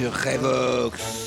sur Revox.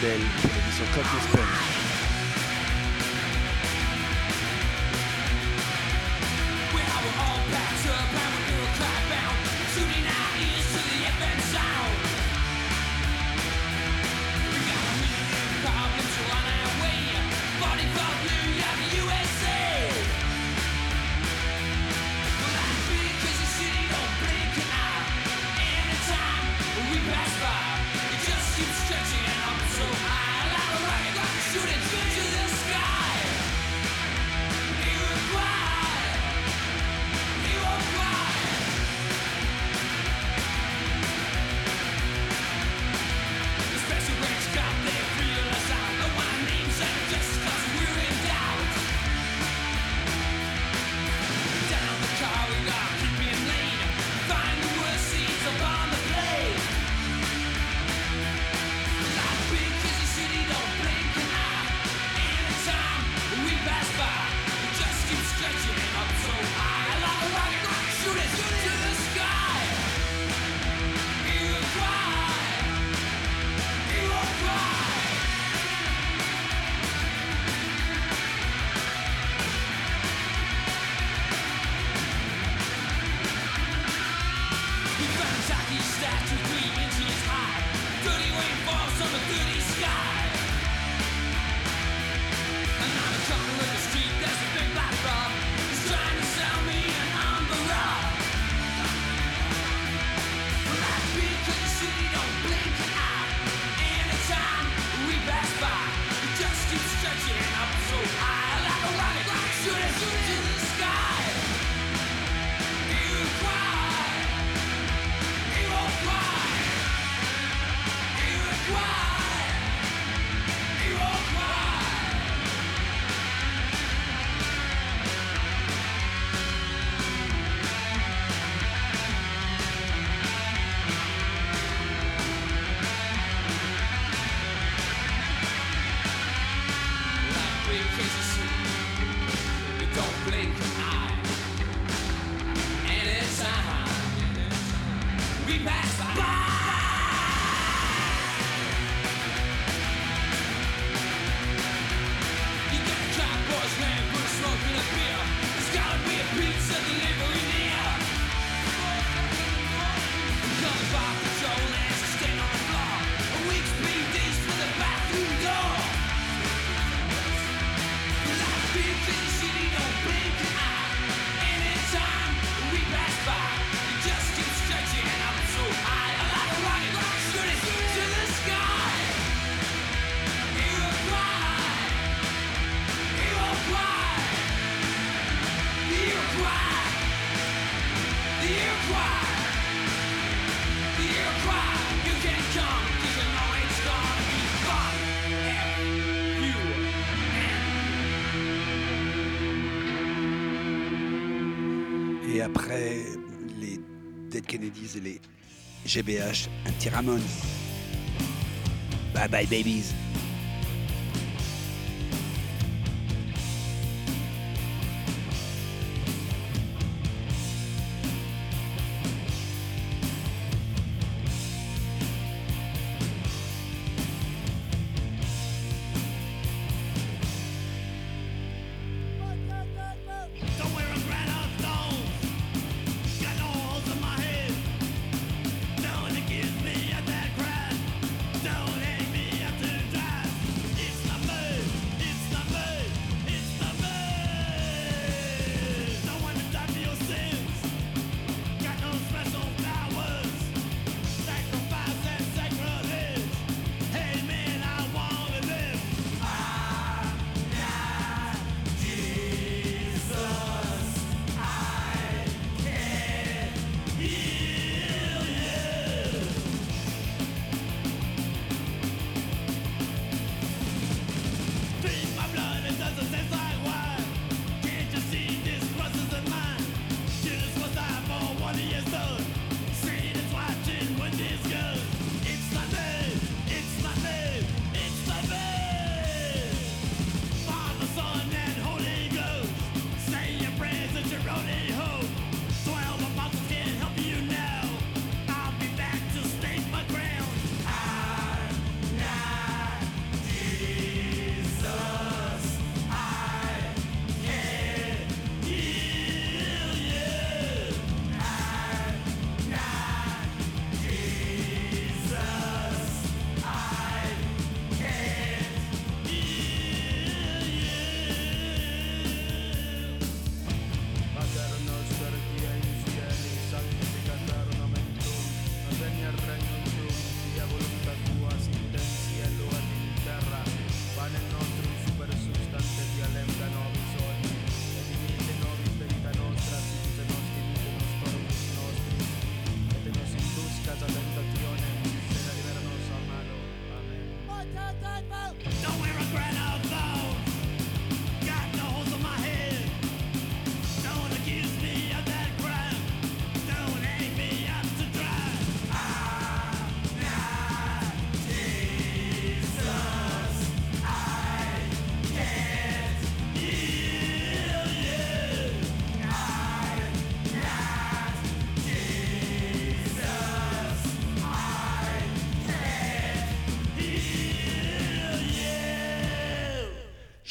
then so cut this thing. et après les Dead Kennedys et les GBH, un petit Bye bye babies.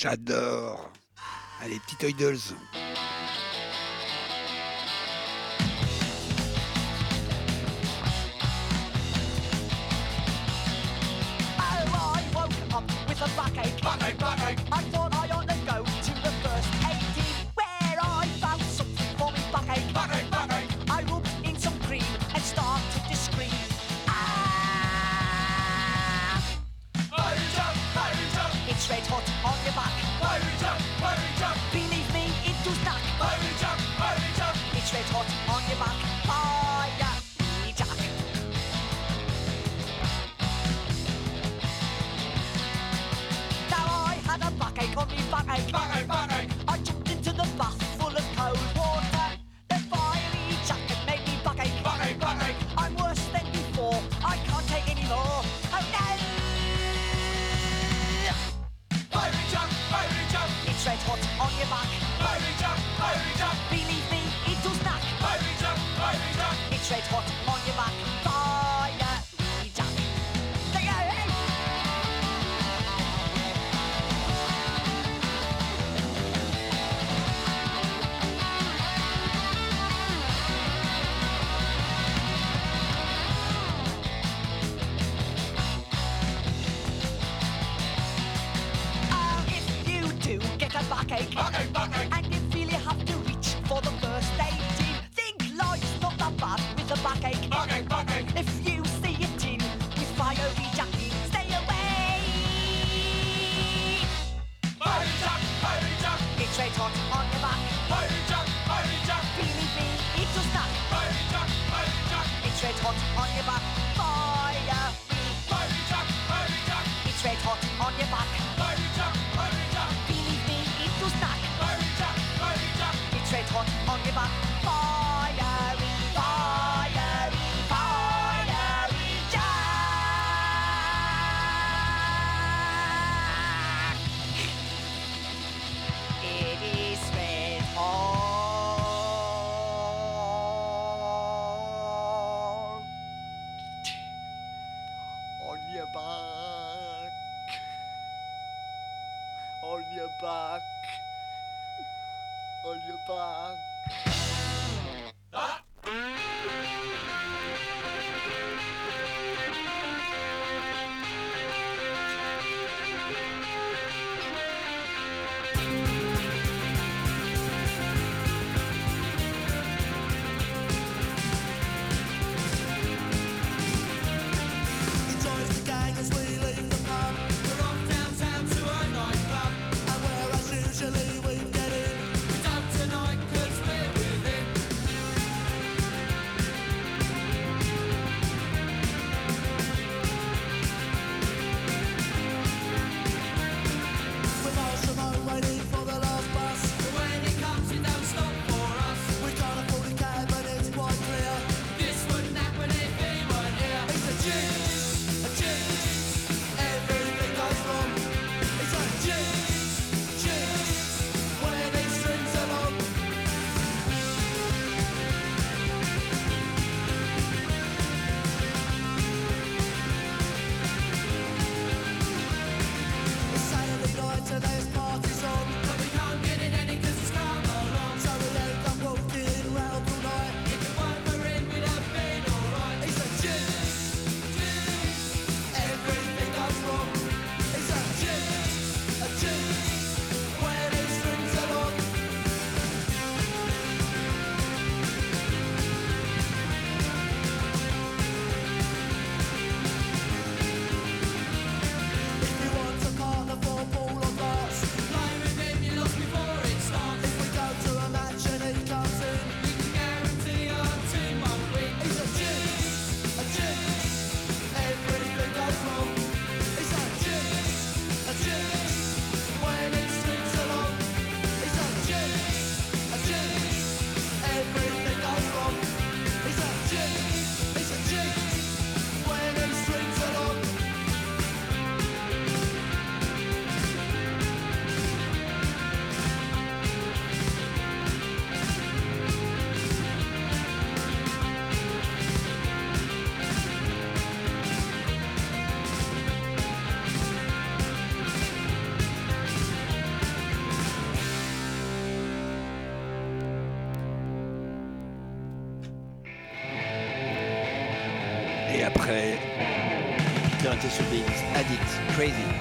J'adore. Allez, petite idols. like. Crazy.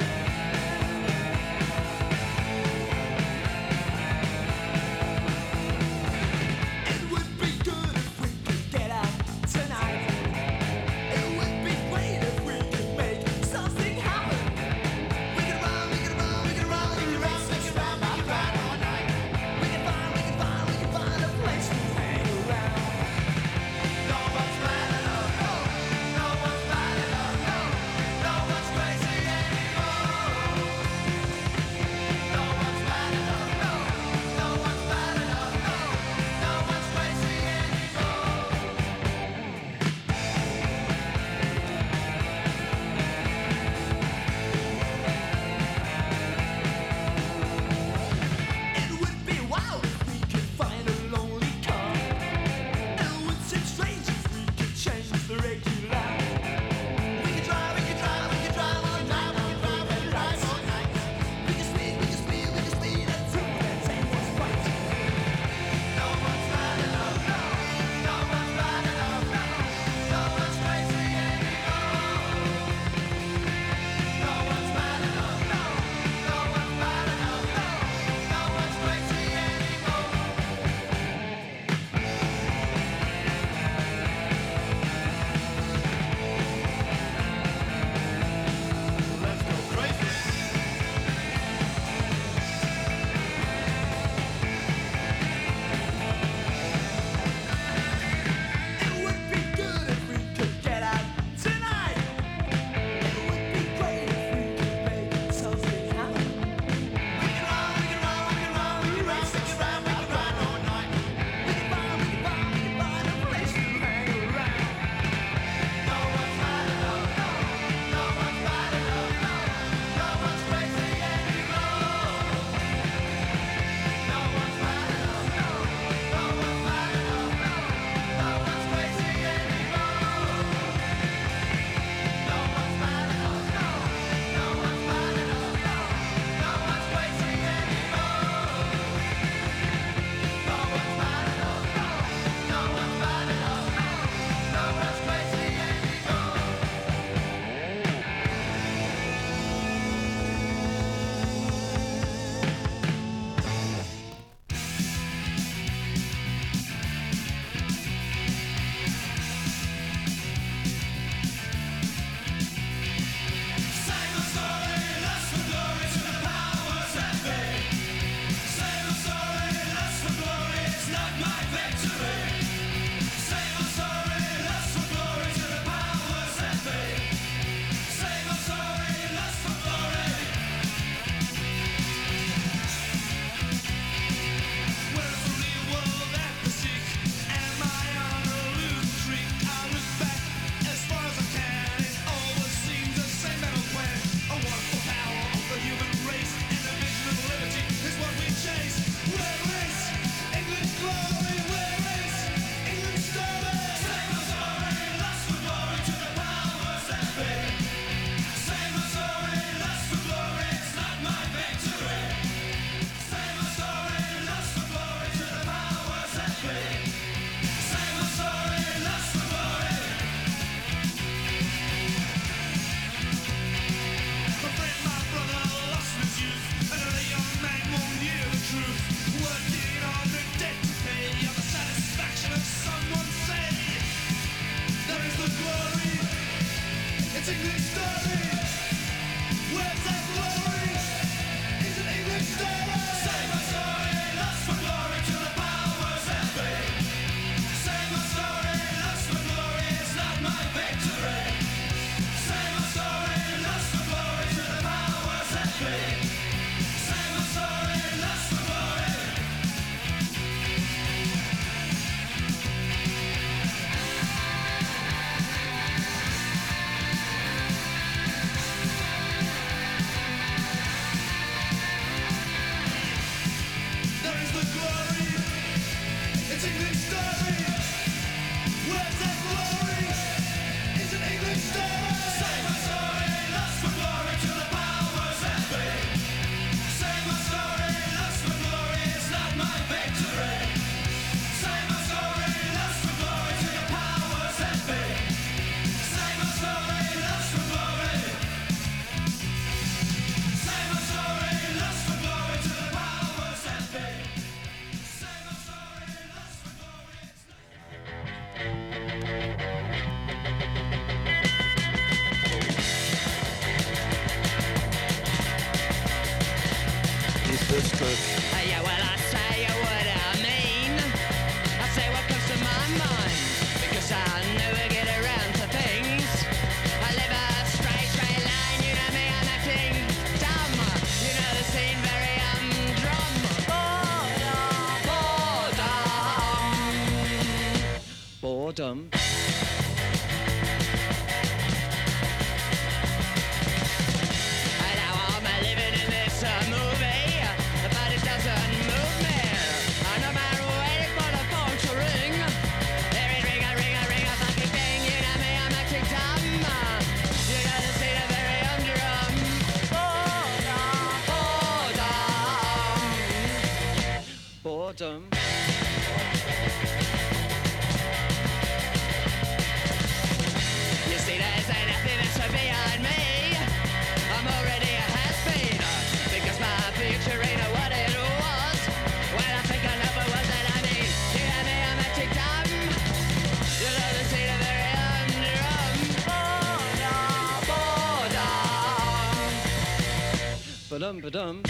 yeah, well, I what I mean. I say what comes to my mind. Because I never get around to things. I live a straight, straight line. You know me, I'm dumb. You know the scene very. Um, Boredom. Boredom. Boredom. badum badum.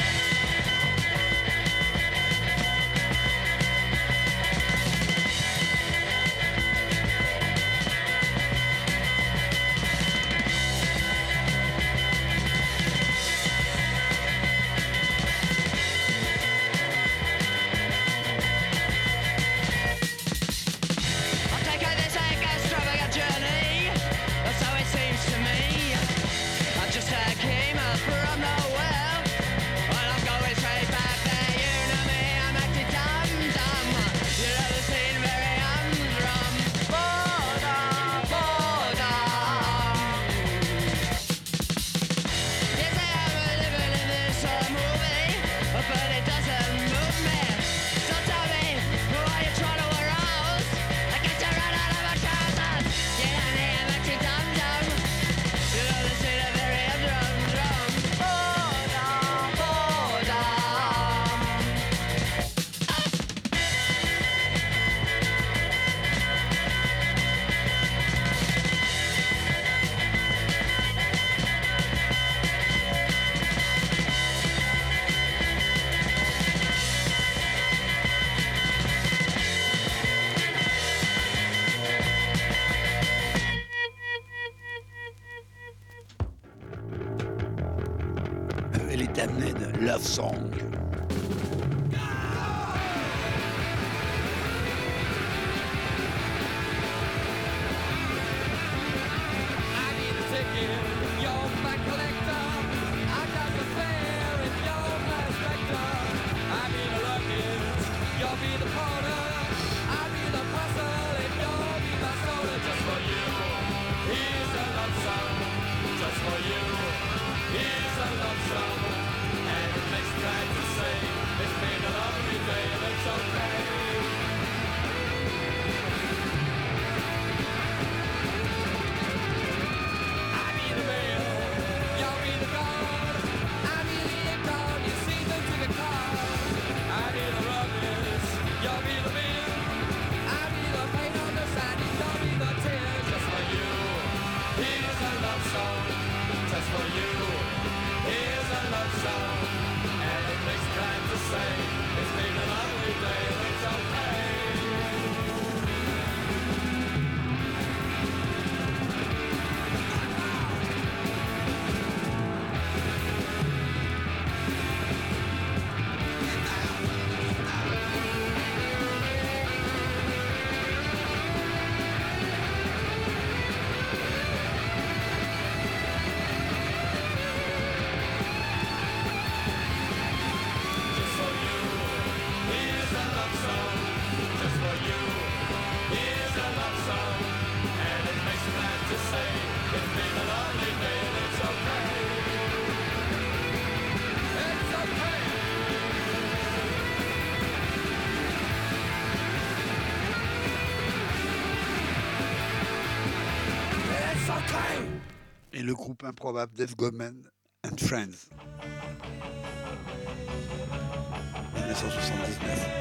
Improbable Def Goldman and Friends. 1979.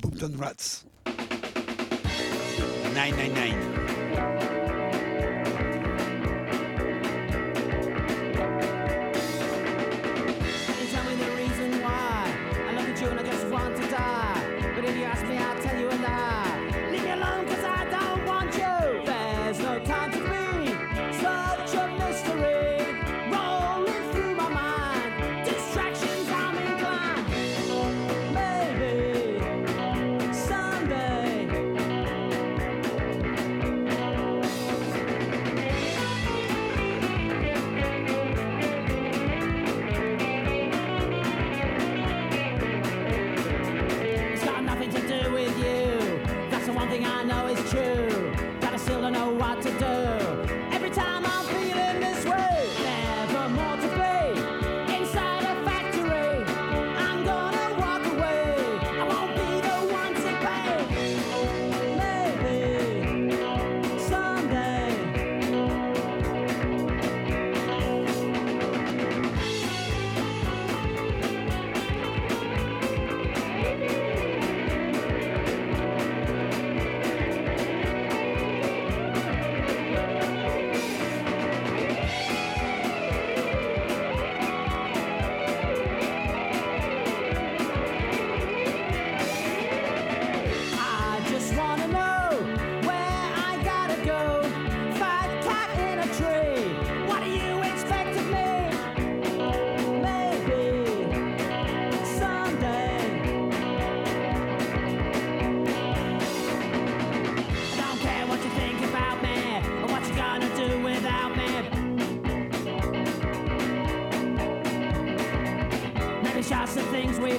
Boomton Rats. 999.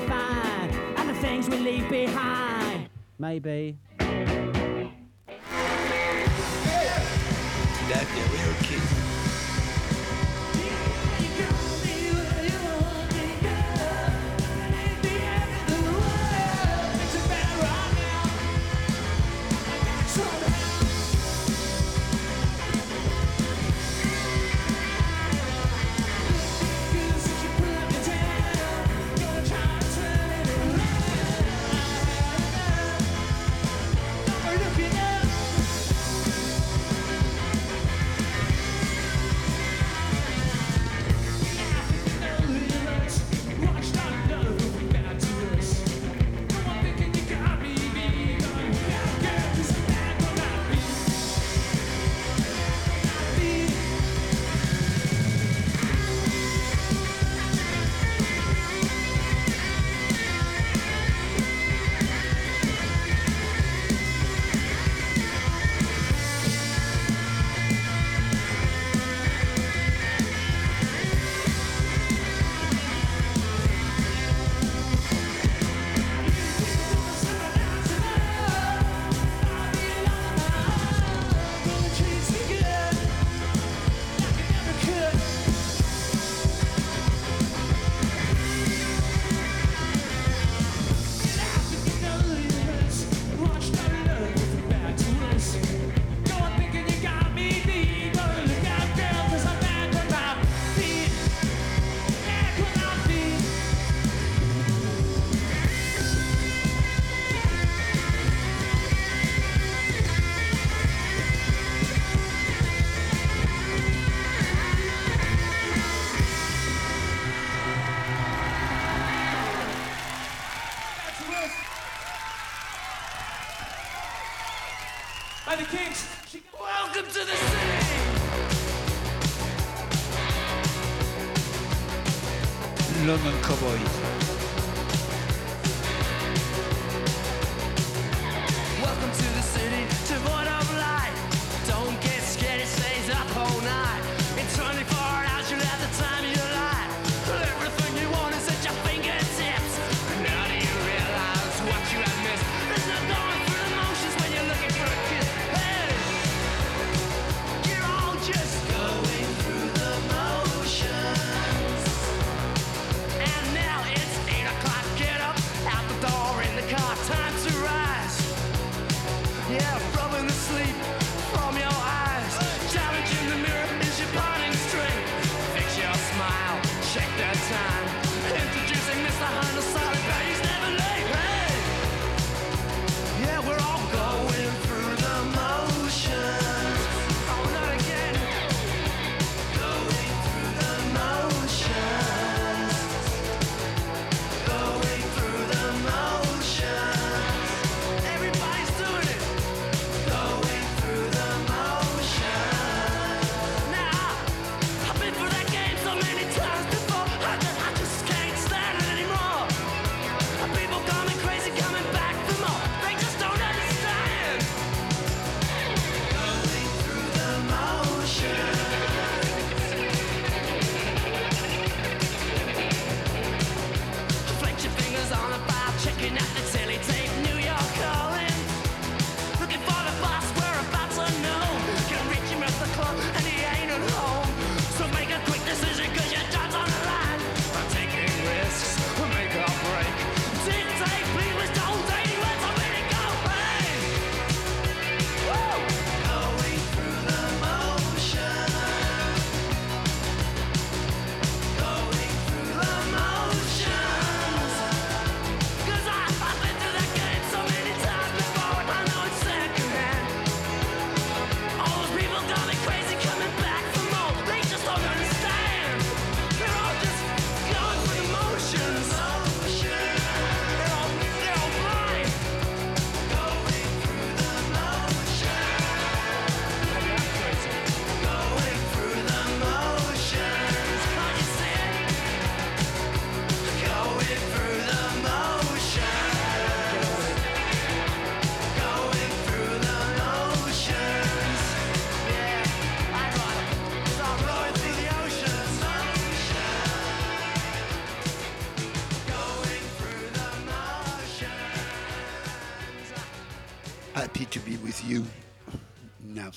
and the things we leave behind. Maybe.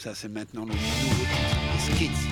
Ça c'est maintenant le nouveau titre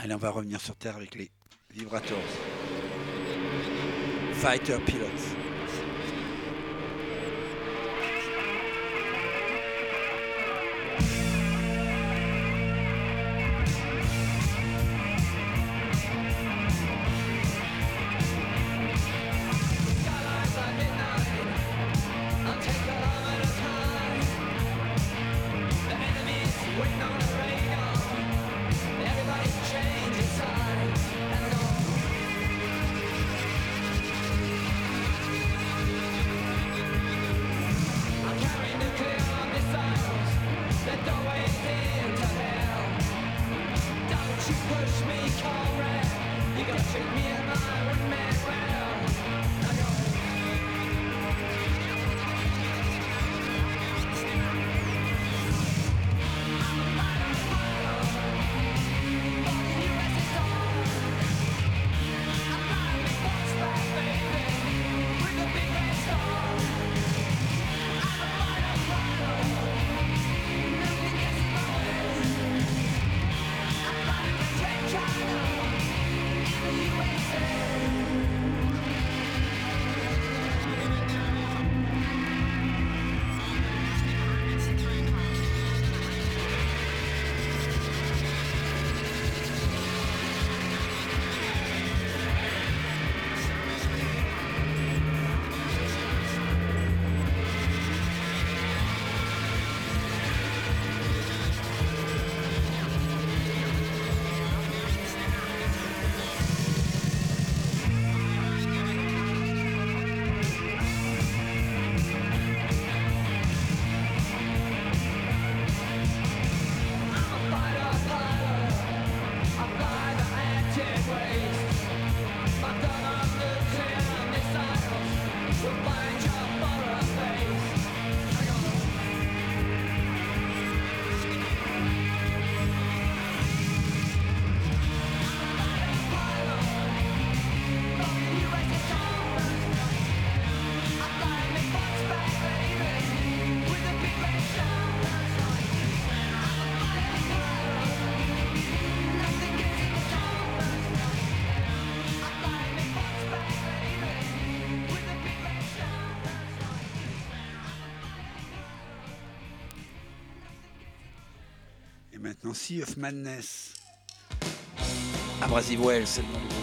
Allez, on va revenir sur Terre avec les Vibrators. Fighter Pilots. You push me, call comrade You gotta treat me and I would man. Et maintenant, Sea of Madness. Abrasive Wells, c'est le nom du groupe.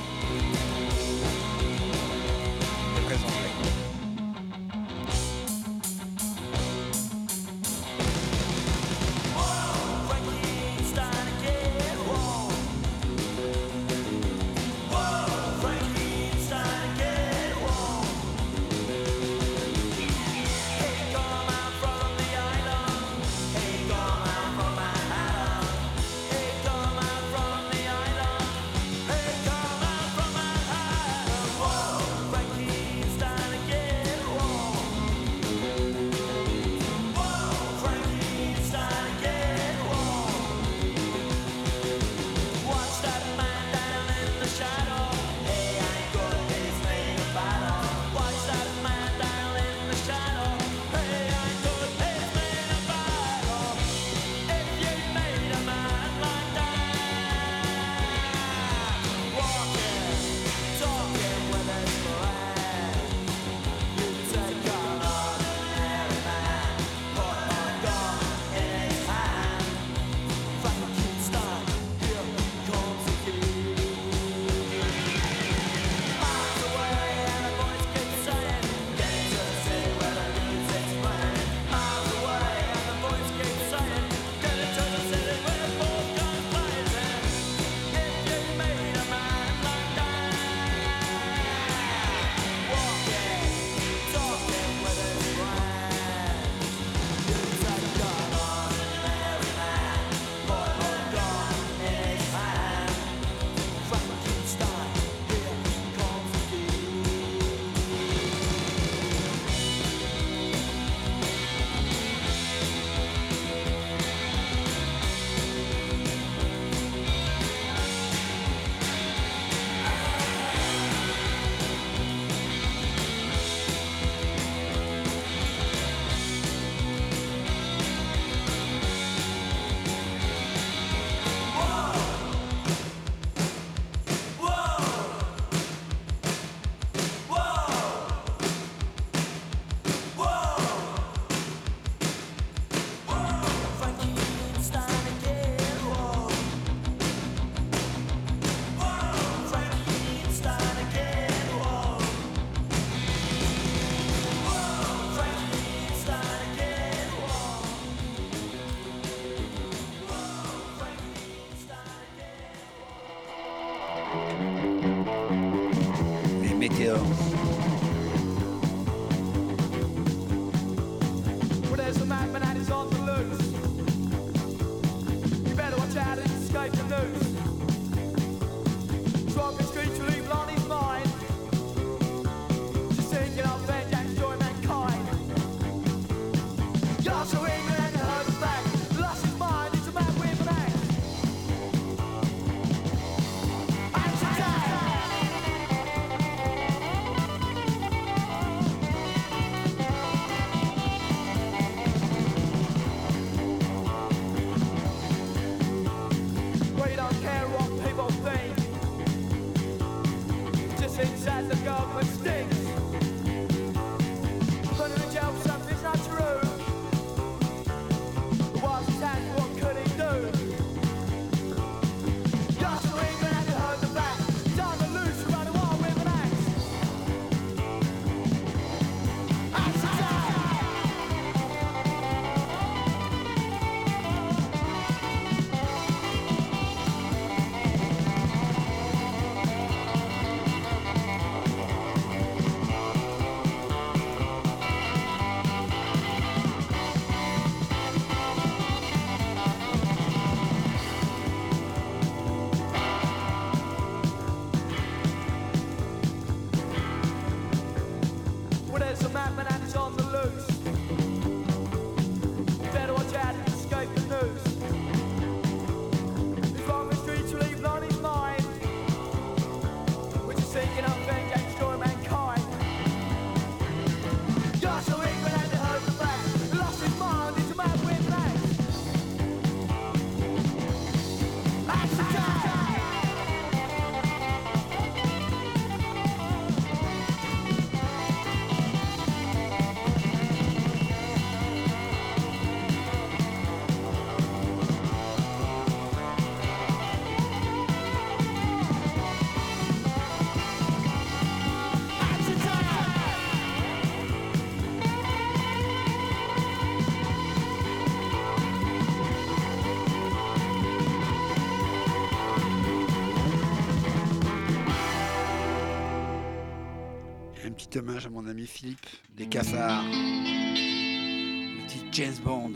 petit hommage à mon ami Philippe des Cafards. Le petit James Bond.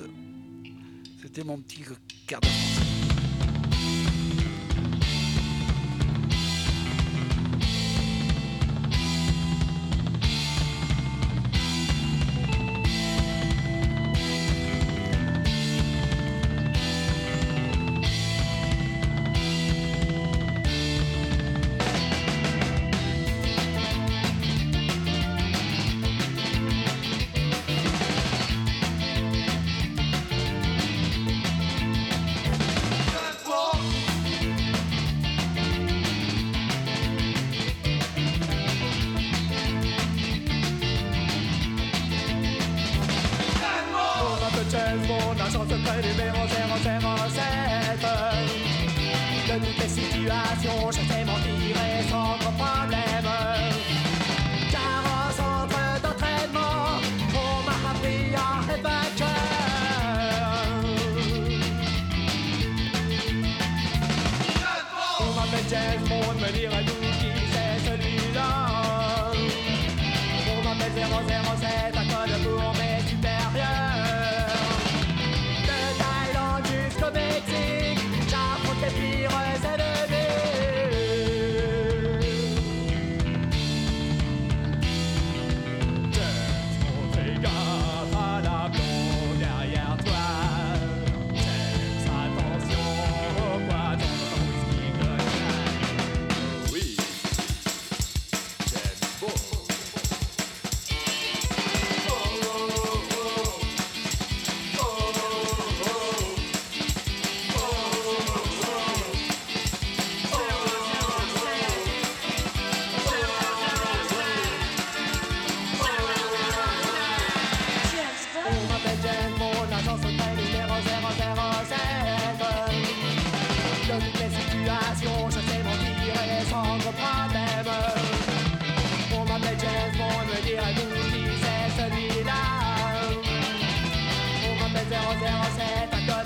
C'était mon petit quart d'heure. せおせたと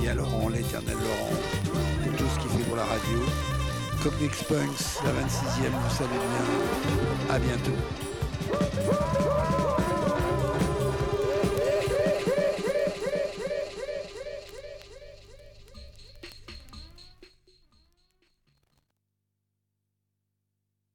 Merci à Laurent, l'éternel Laurent, pour tout ce qu'il fait pour la radio. Comics Punks, la 26e, vous savez bien. À bientôt.